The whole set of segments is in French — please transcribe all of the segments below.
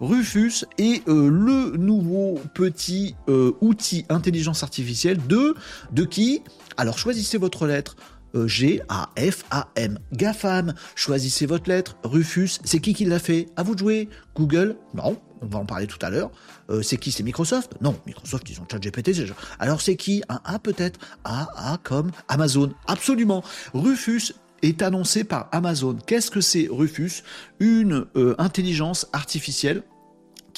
Rufus est euh, le nouveau petit euh, outil intelligence artificielle de qui? Alors choisissez votre lettre. Euh, G A F A M GAFAM. Choisissez votre lettre. Rufus, c'est qui qui l'a fait? À vous de jouer. Google? Non, on va en parler tout à l'heure. c'est qui? C'est Microsoft? Non, Microsoft ils ont ChatGPT. GPT. Alors c'est qui? Un A peut-être A A comme Amazon. Absolument. Rufus est annoncé par Amazon. Qu'est-ce que c'est Rufus? Une euh, intelligence artificielle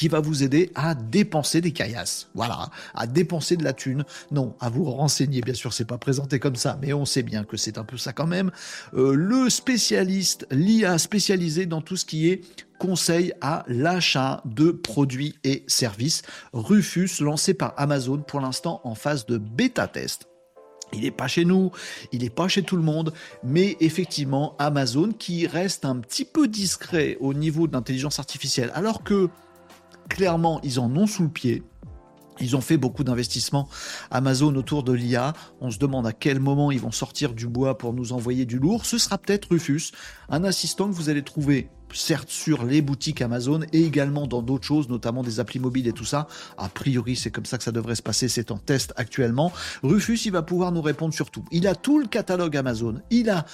qui va vous aider à dépenser des caillasses. Voilà, à dépenser de la thune. Non, à vous renseigner, bien sûr, c'est pas présenté comme ça, mais on sait bien que c'est un peu ça quand même. Euh, le spécialiste, l'IA spécialisé dans tout ce qui est conseil à l'achat de produits et services. Rufus, lancé par Amazon pour l'instant en phase de bêta test. Il n'est pas chez nous, il n'est pas chez tout le monde, mais effectivement Amazon qui reste un petit peu discret au niveau de l'intelligence artificielle, alors que clairement ils en ont sous le pied. Ils ont fait beaucoup d'investissements Amazon autour de l'IA. On se demande à quel moment ils vont sortir du bois pour nous envoyer du lourd. Ce sera peut-être Rufus, un assistant que vous allez trouver certes sur les boutiques Amazon et également dans d'autres choses, notamment des applis mobiles et tout ça. A priori, c'est comme ça que ça devrait se passer. C'est en test actuellement. Rufus, il va pouvoir nous répondre sur tout. Il a tout le catalogue Amazon. Il a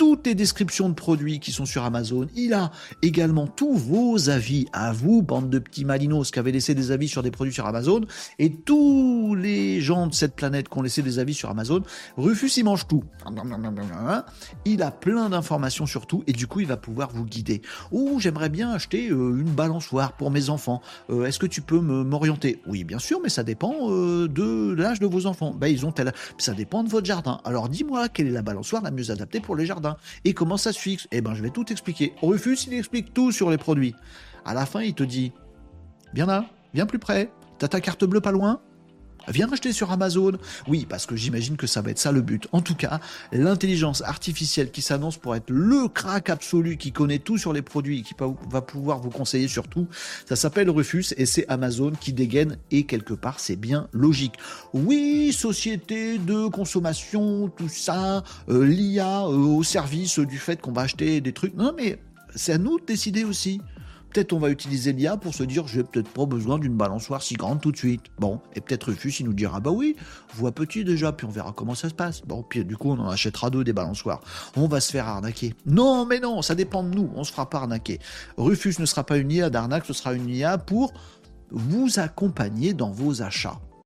toutes les descriptions de produits qui sont sur Amazon. Il a également tous vos avis à vous, bande de petits malinos qui avaient laissé des avis sur des produits sur Amazon, et tous les gens de cette planète qui ont laissé des avis sur Amazon. Rufus, il mange tout. Il a plein d'informations sur tout, et du coup, il va pouvoir vous guider. Ou j'aimerais bien acheter euh, une balançoire pour mes enfants. Euh, est-ce que tu peux m'orienter? Oui, bien sûr, mais ça dépend euh, de l'âge de vos enfants. Ben, ils ont tel... Ça dépend de votre jardin. Alors dis-moi, quelle est la balançoire la mieux adaptée pour les jardins? Et comment ça se fixe? Eh ben, je vais tout expliquer. Rufus, il explique tout sur les produits. À la fin, il te dit Viens là, viens plus près. T'as ta carte bleue pas loin Viens acheter sur Amazon. Oui, parce que j'imagine que ça va être ça le but. En tout cas, l'intelligence artificielle qui s'annonce pour être le crack absolu qui connaît tout sur les produits et qui va pouvoir vous conseiller sur tout, ça s'appelle Rufus et c'est Amazon qui dégaine et quelque part c'est bien logique. Oui, société de consommation, tout ça, euh, l'IA euh, au service du fait qu'on va acheter des trucs. Non, mais c'est à nous de décider aussi. Peut-être on va utiliser l'IA pour se dire j'ai peut-être pas besoin d'une balançoire si grande tout de suite. Bon, et peut-être Rufus il nous dira bah oui, vois petit déjà, puis on verra comment ça se passe. Bon, puis du coup on en achètera deux des balançoires. On va se faire arnaquer. Non, mais non, ça dépend de nous, on se fera pas arnaquer. Rufus ne sera pas une IA d'arnaque, ce sera une IA pour vous accompagner dans vos achats.